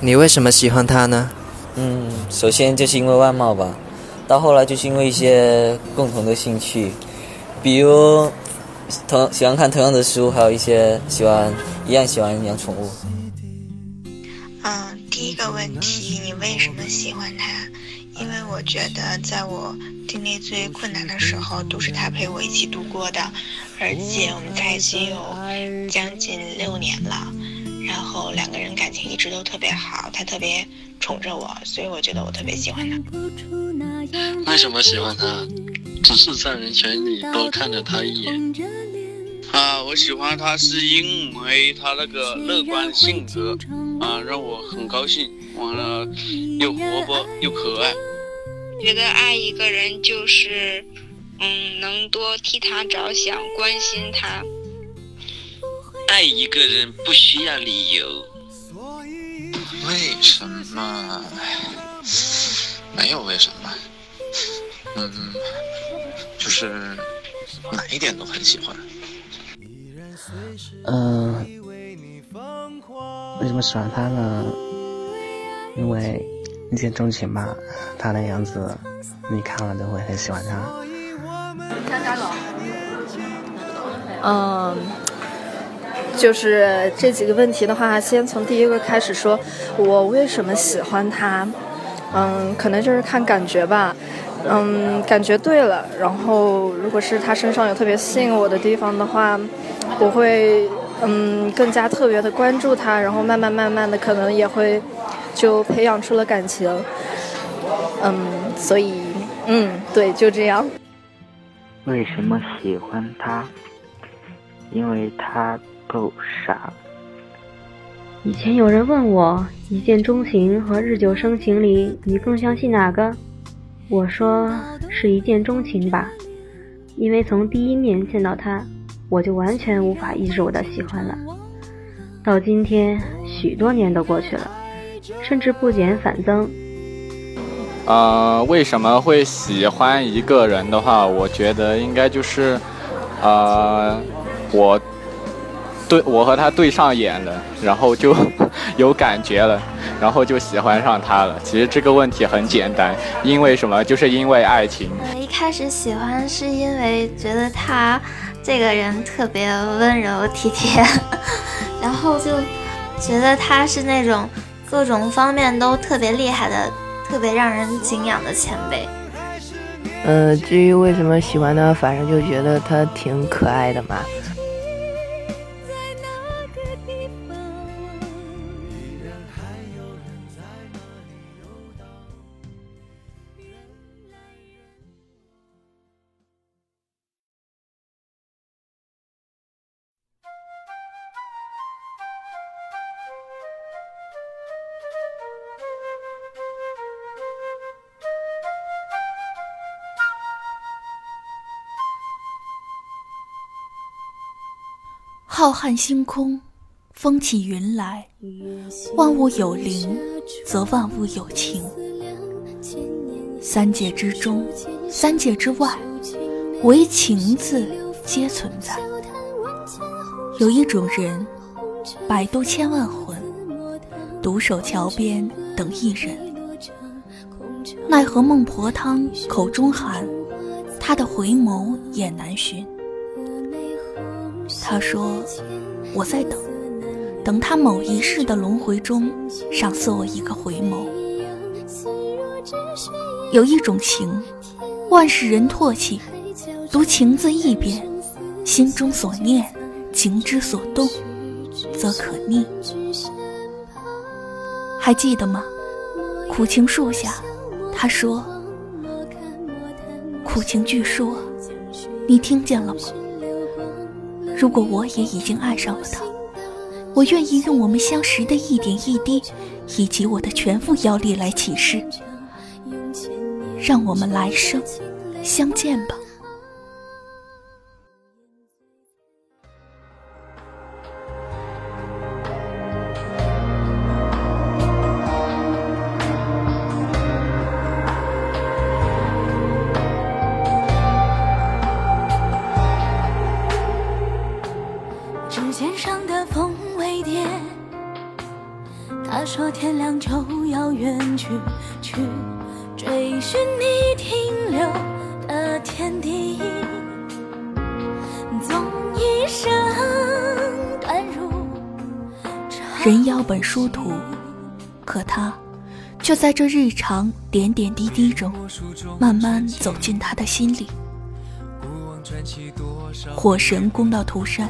你为什么喜欢他呢？嗯，首先就是因为外貌吧，到后来就是因为一些共同的兴趣，比如同喜欢看同样的书，还有一些喜欢一样喜欢养宠物。嗯，第一个问题，你为什么喜欢他？因为我觉得在我经历最困难的时候，都是他陪我一起度过的，而且我们在一起有将近六年了。然后两个人感情一直都特别好，他特别宠着我，所以我觉得我特别喜欢他。为什么喜欢他？只是在人群里多看了他一眼。啊，我喜欢他是因为他那个乐观性格啊，让我很高兴。完了，又活泼又可爱。觉得爱一个人就是，嗯，能多替他着想，关心他。爱一个人不需要理由。为什么？没有为什么。嗯，就是哪一点都很喜欢。嗯，为什么喜欢他呢？因为一见钟情吧，他的样子，你看了都会很喜欢他。嗯。就是这几个问题的话，先从第一个开始说，我为什么喜欢他？嗯，可能就是看感觉吧。嗯，感觉对了，然后如果是他身上有特别吸引我的地方的话，我会嗯更加特别的关注他，然后慢慢慢慢的可能也会就培养出了感情。嗯，所以嗯对，就这样。为什么喜欢他？因为他。够傻。以前有人问我，一见钟情和日久生情里，你更相信哪个？我说是一见钟情吧，因为从第一面见到他，我就完全无法抑制我的喜欢了。到今天，许多年都过去了，甚至不减反增。呃，为什么会喜欢一个人的话，我觉得应该就是，呃，我。对我和他对上眼了，然后就 有感觉了，然后就喜欢上他了。其实这个问题很简单，因为什么？就是因为爱情。一开始喜欢是因为觉得他这个人特别温柔体贴，然后就觉得他是那种各种方面都特别厉害的、特别让人敬仰的前辈。呃，至于为什么喜欢他，反正就觉得他挺可爱的嘛。浩瀚星空，风起云来，万物有灵，则万物有情。三界之中，三界之外，唯情字皆存在。有一种人，百度千万魂，独守桥边等一人。奈何孟婆汤口中寒，他的回眸也难寻。他说：“我在等，等他某一世的轮回中赏赐我一个回眸。有一种情，万世人唾弃，读情字一遍，心中所念，情之所动，则可逆。还记得吗？苦情树下，他说：苦情巨说，你听见了吗？”如果我也已经爱上了他，我愿意用我们相识的一点一滴，以及我的全部妖力来起誓，让我们来生相见吧。他说天亮就要远去，去追寻你停留的天地。纵一生短如。人妖本殊途，可他却在这日常点点滴滴中，慢慢走进他的心里。火神攻到涂山，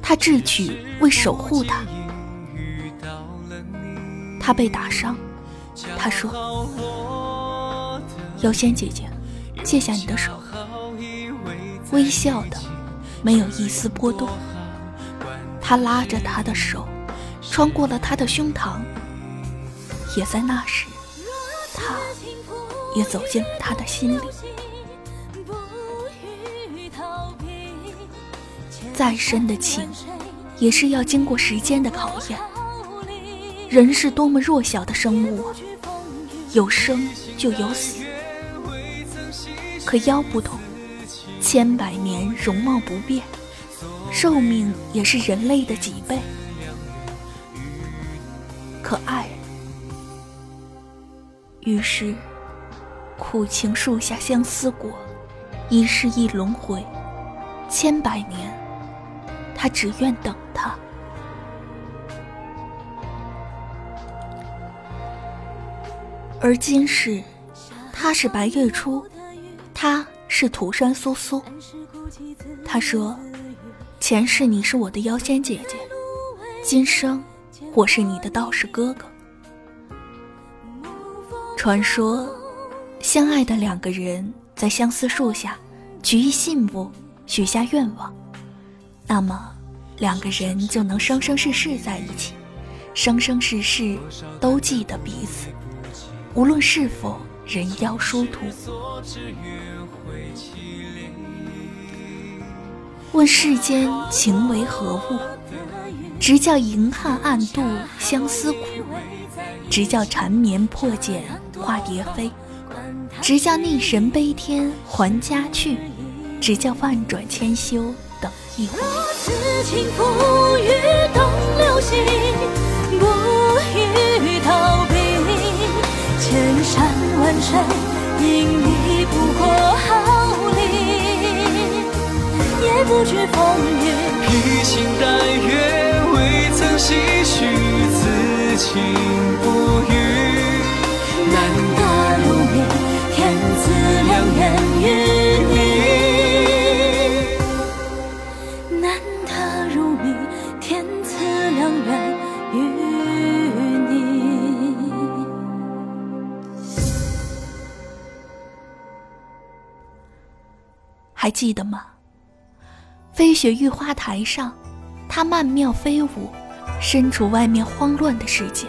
他智取为守护他。他被打伤，他说：“妖仙姐姐，借下你的手。”微笑的，没有一丝波动。他拉着他的手，穿过了他的胸膛。也在那时，他也走进了他的心里。再深的情，也是要经过时间的考验。人是多么弱小的生物啊！有生就有死，可妖不同，千百年容貌不变，寿命也是人类的几倍。可爱，于是苦情树下相思果，一世一轮回，千百年，他只愿等他。而今世，他是白月初，他是涂山苏苏。他说：“前世你是我的妖仙姐姐，今生我是你的道士哥哥。”传说，相爱的两个人在相思树下举一信物，许下愿望，那么两个人就能生生世世在一起，生生世世都记得彼此。无论是否人妖殊途，问世间情为何物？直叫银汉暗度相思苦，直叫缠绵破茧化蝶飞，直叫逆神悲天还家去，直叫万转千修等一回。千山万水，因你不过毫厘，也不惧风雨。披星戴月，未曾唏嘘，此情不渝。难得如你，天赐良缘与记得吗？飞雪玉花台上，他曼妙飞舞，身处外面慌乱的世界，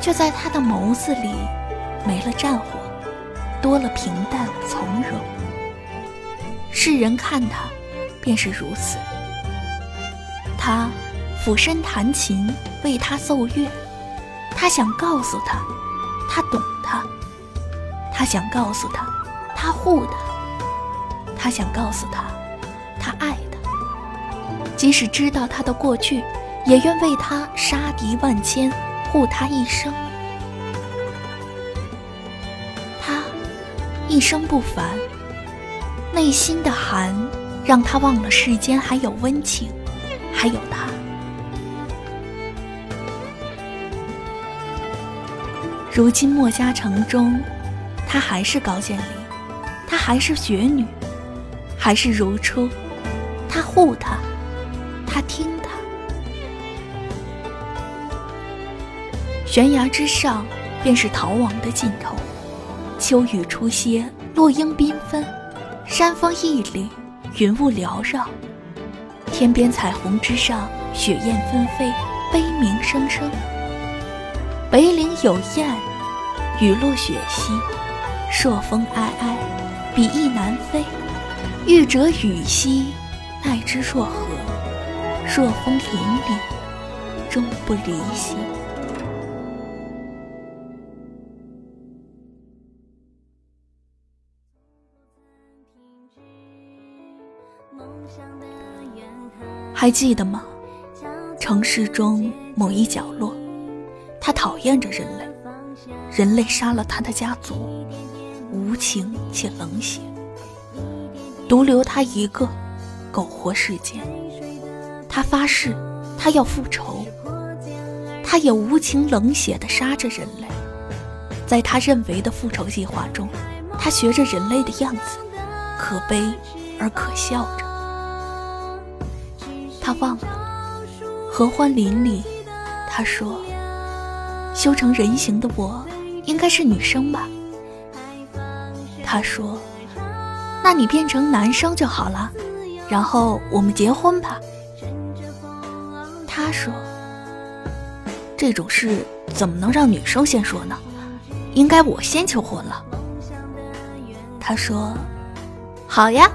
却在他的眸子里没了战火，多了平淡从容。世人看他，便是如此。他俯身弹琴，为他奏乐。他想告诉他，他懂他。他想告诉他，他护他。他想告诉他，他爱他，即使知道他的过去，也愿为他杀敌万千，护他一生。他一生不凡，内心的寒让他忘了世间还有温情，还有他。如今墨家城中，他还是高渐离，他还是雪女。还是如初，他护他，他听他。悬崖之上，便是逃亡的尽头。秋雨初歇，落英缤纷，山峰屹立，云雾缭绕。天边彩虹之上，雪雁纷飞，悲鸣声声。北岭有雁，雨落雪稀，朔风皑皑，比翼难飞。欲折羽兮，奈之若何？若风凛凛，终不离兮。还记得吗？城市中某一角落，他讨厌着人类，人类杀了他的家族，无情且冷血，独留他一个苟活世间。他发誓，他要复仇，他也无情冷血地杀着人类。在他认为的复仇计划中，他学着人类的样子，可悲而可笑着。他忘了合欢林里，他说：“修成人形的我，应该是女生吧？”他说：“那你变成男生就好了，然后我们结婚吧。”他说：“这种事怎么能让女生先说呢？应该我先求婚了。”他说：“好呀。”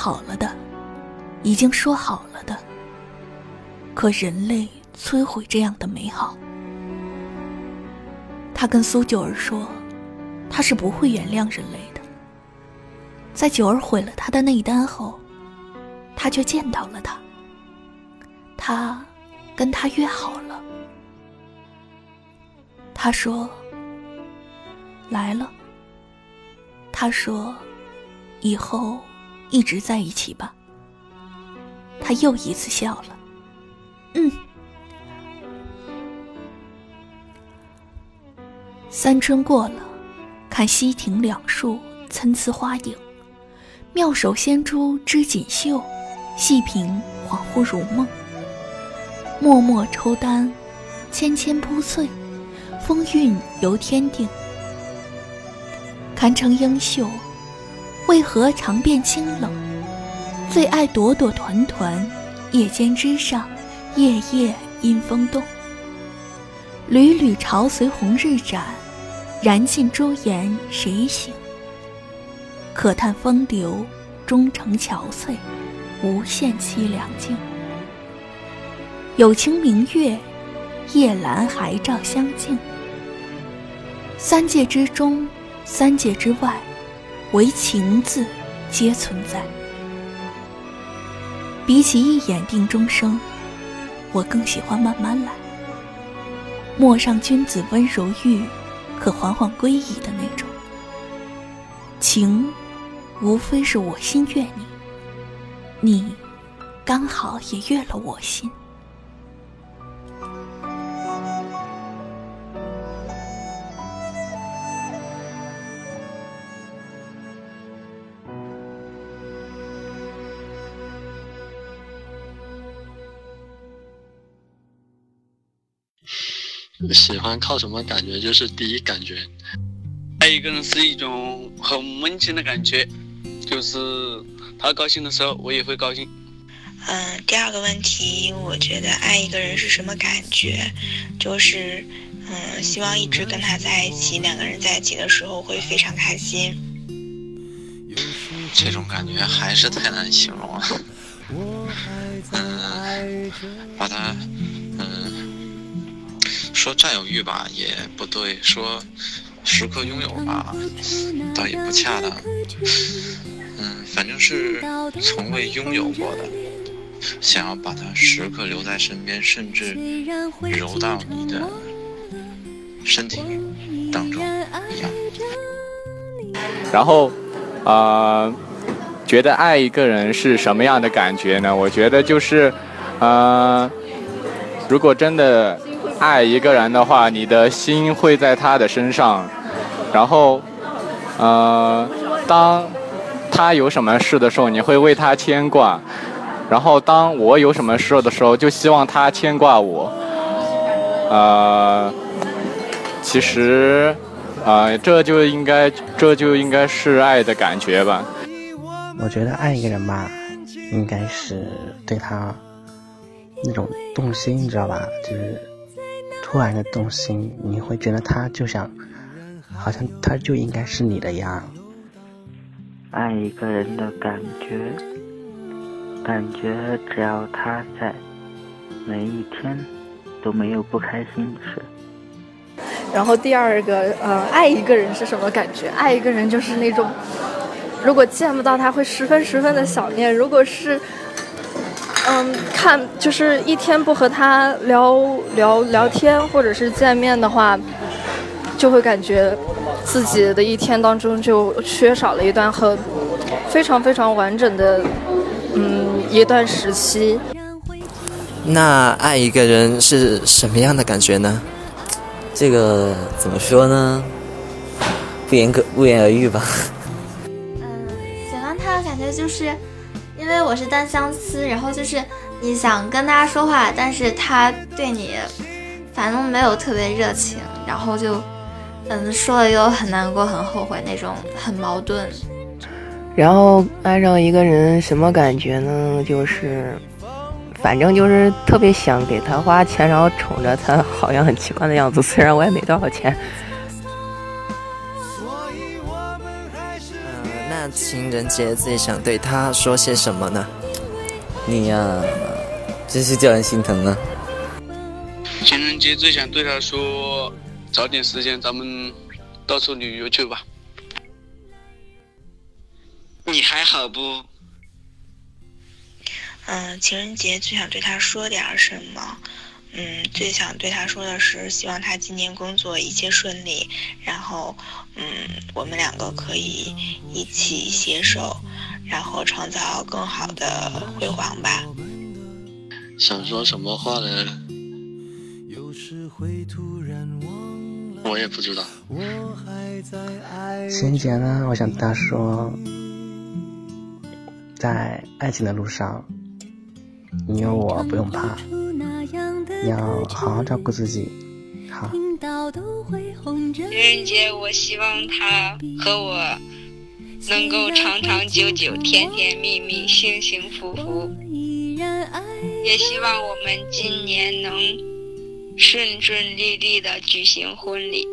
好了的，已经说好了的。可人类摧毁这样的美好。他跟苏九儿说，他是不会原谅人类的。在九儿毁了他的内丹后，他却见到了他。他跟他约好了。他说来了。他说以后。一直在一起吧。他又一次笑了。嗯。三春过了，看西亭两树参差花影，妙手仙珠织锦绣，细品恍惚如梦。脉脉抽丹，纤纤铺翠，风韵由天定。堪称英秀。为何常变清冷？最爱朵朵团团，夜间枝上，夜夜阴风动。缕缕潮随红日展，燃尽朱颜谁醒？可叹风流终成憔悴，无限凄凉境。有情明月，夜阑还照相镜。三界之中，三界之外。唯情字，皆存在。比起一眼定终生，我更喜欢慢慢来。陌上君子温柔玉，可缓缓归矣的那种。情，无非是我心悦你，你，刚好也悦了我心。喜欢靠什么感觉？就是第一感觉，爱一个人是一种很温情的感觉，就是他高兴的时候，我也会高兴。嗯，第二个问题，我觉得爱一个人是什么感觉？就是，嗯，希望一直跟他在一起，两个人在一起的时候会非常开心。这种感觉还是太难形容了。嗯，把他。说占有欲吧也不对，说时刻拥有吧，倒也不恰当。嗯，反正是从未拥有过的，想要把它时刻留在身边，甚至揉到你的身体当中一样。然后，呃，觉得爱一个人是什么样的感觉呢？我觉得就是，呃，如果真的。爱一个人的话，你的心会在他的身上，然后，呃，当他有什么事的时候，你会为他牵挂，然后当我有什么事的时候，就希望他牵挂我。呃，其实，啊，这就应该，这就应该是爱的感觉吧。我觉得爱一个人吧，应该是对他那种动心，你知道吧？就是。突然的动心，你会觉得他就想，好像他就应该是你的样。爱一个人的感觉，感觉只要他在，每一天都没有不开心的事。然后第二个，呃，爱一个人是什么感觉？爱一个人就是那种，如果见不到他会十分十分的想念。如果是，嗯，看就是一天不和他聊聊聊天，或者是见面的话，就会感觉自己的一天当中就缺少了一段很非常非常完整的，嗯，一段时期。那爱一个人是什么样的感觉呢？这个怎么说呢？不言可不言而喻吧。嗯，喜欢他的感觉就是，因为我是单相思，然后就是你想跟他说话，但是他对你反正没有特别热情，然后就嗯说了又很难过、很后悔那种，很矛盾。然后爱上一个人什么感觉呢？就是。反正就是特别想给他花钱，然后宠着他，好像很奇怪的样子。虽然我也没多少钱。情人节最想对他说些什么呢？你呀，真是叫人心疼啊！情人节最想对他说，找点时间咱们到处旅游去吧。你还好不？嗯，情人节最想对他说点什么？嗯，最想对他说的是，希望他今年工作一切顺利，然后，嗯，我们两个可以一起携手，然后创造更好的辉煌吧。想说什么话呢？我也不知道。情人节呢，我想对他说，在爱情的路上。你有我不用怕，要好好照顾自己。好。情人节，我希望他和我能够长长久久、甜甜蜜蜜、幸幸福福。也希望我们今年能顺顺利利的举行婚礼。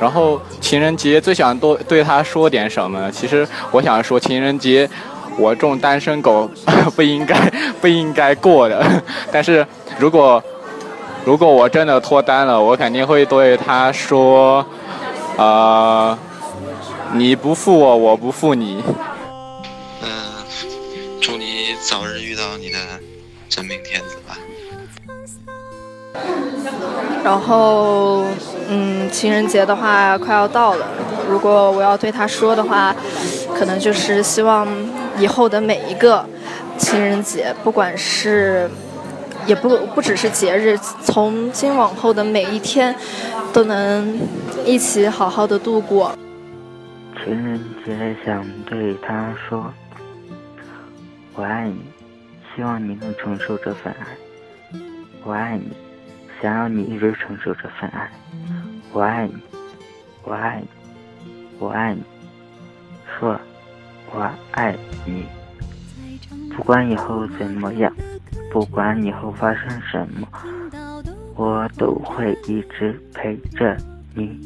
然后情人节最想多对他说点什么？其实我想说情人节。我这种单身狗 不应该不应该过的，但是如果如果我真的脱单了，我肯定会对他说，呃，你不负我，我不负你。嗯，祝你早日遇到你的真命天子吧。然后，嗯，情人节的话快要到了，如果我要对他说的话，可能就是希望。以后的每一个情人节，不管是，也不不只是节日，从今往后的每一天，都能一起好好的度过。情人节想对他说：“我爱你，希望你能承受这份爱。我爱你，想要你一直承受这份爱。我爱你，我爱你，我爱你。”说。我爱你，不管以后怎么样，不管以后发生什么，我都会一直陪着你。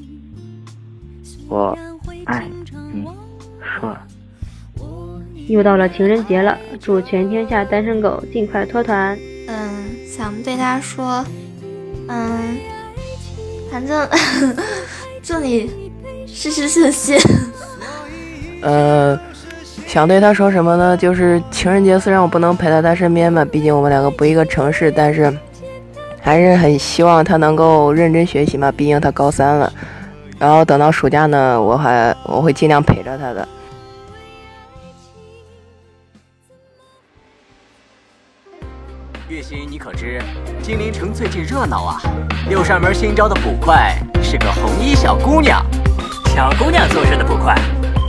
我爱你，说。又到了情人节了，祝全天下单身狗尽快脱团。嗯，想对他说，嗯，反正 祝你事事顺心。呃。想对他说什么呢？就是情人节，虽然我不能陪在他身边吧，毕竟我们两个不一个城市，但是还是很希望他能够认真学习嘛，毕竟他高三了。然后等到暑假呢，我还我会尽量陪着他的。月心，你可知金陵城最近热闹啊？六扇门新招的捕快是个红衣小姑娘，小姑娘做事的捕快，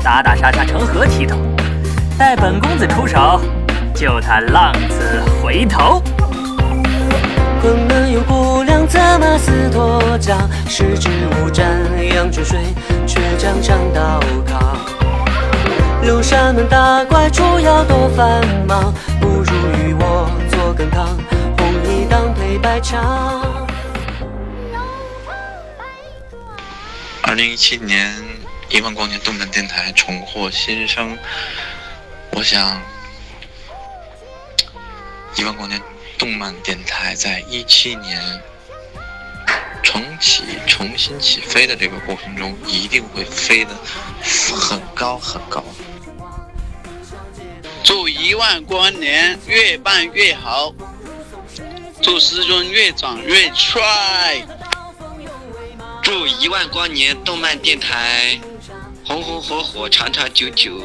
打打杀杀成何体统？待本公子出手，救他浪子回头。昆仑有姑娘，策马似脱缰，十指无沾阳春水，却将长刀扛。六扇门打怪除妖多繁忙，不如与我做羹汤，红衣当配白裳。二零一七年一万光年动漫电台重获新生，我想一万光年动漫电台在一七年重启、重新起飞的这个过程中，一定会飞得很高很高。祝一万光年越办越好，祝师尊越长越帅。祝一万光年动漫电台红红火火、长长久久。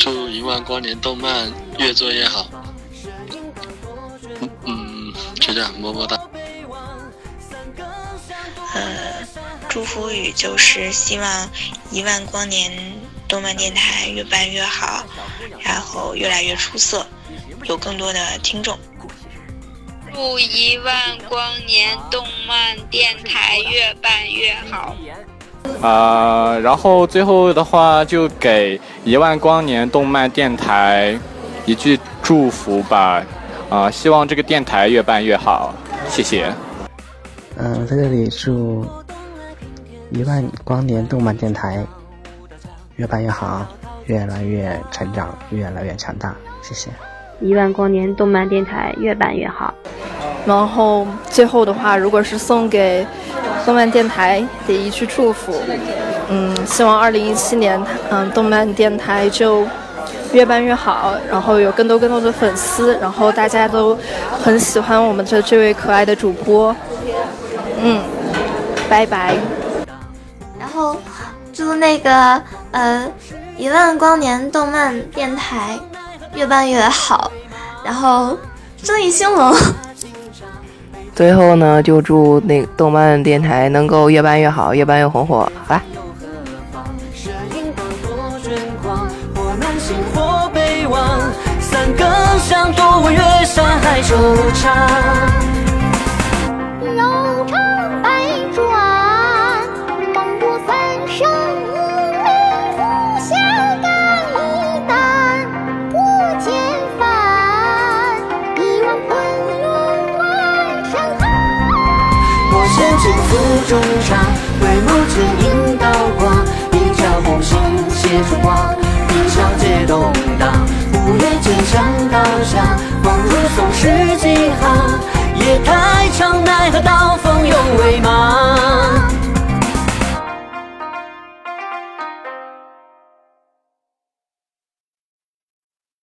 祝一万光年动漫越做越好。嗯，就这样，么么哒。呃，祝福语就是希望一万光年动漫电台越办越好，然后越来越出色，有更多的听众。祝一万光年动漫电台越办越好。啊、然后最后的话就给一万光年动漫电台一句祝福吧，啊、希望这个电台越办越好，谢谢。嗯，在这里祝一万光年动漫电台越办越好，越来越成长，越来越强大。谢谢。一万光年动漫电台越办越好。然后最后的话，如果是送给动漫电台的一句祝福，嗯，希望二零一七年，嗯，动漫电台就越办越好，然后有更多更多的粉丝，然后大家都很喜欢我们的这位可爱的主播，嗯，拜拜。然后祝那个呃一万光年动漫电台越办越好，然后生意兴隆。最后呢，就祝那动漫电台能够越办越好，越办越红火。好啦。山海惆怅。中茶，回眸剑影刀光，一朝红杏写烛光，云霄皆动荡。五月剑枪刀下，梦如松石几行，夜太长，奈何刀锋永未茫。